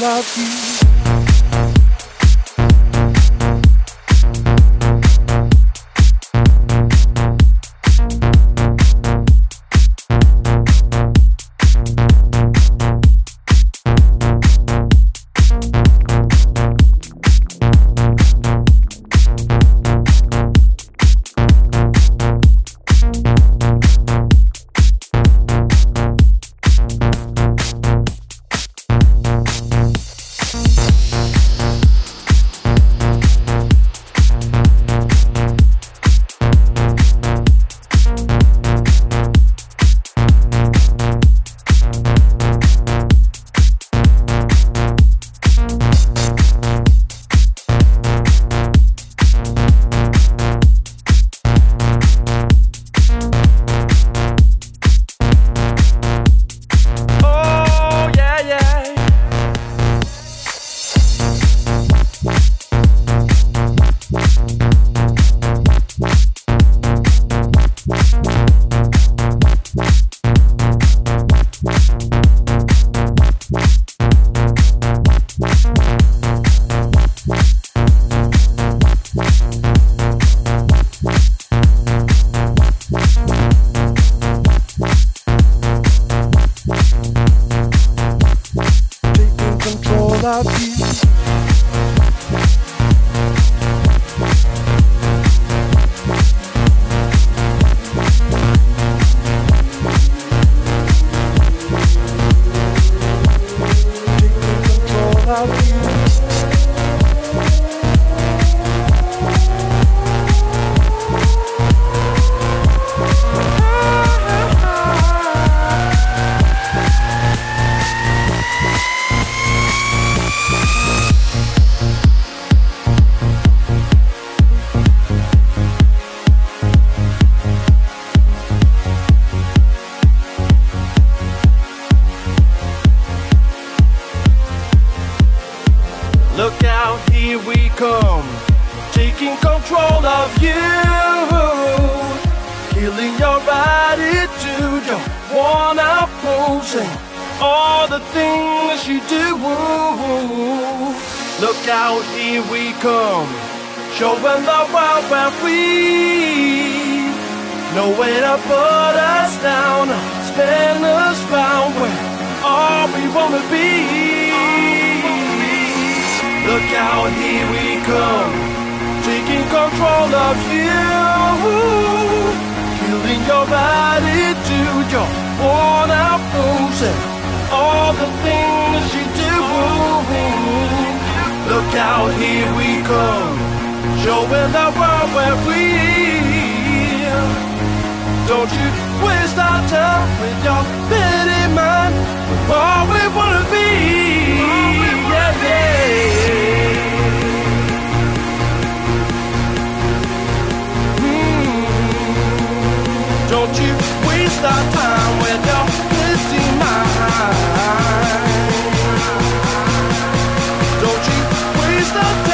love you. Waste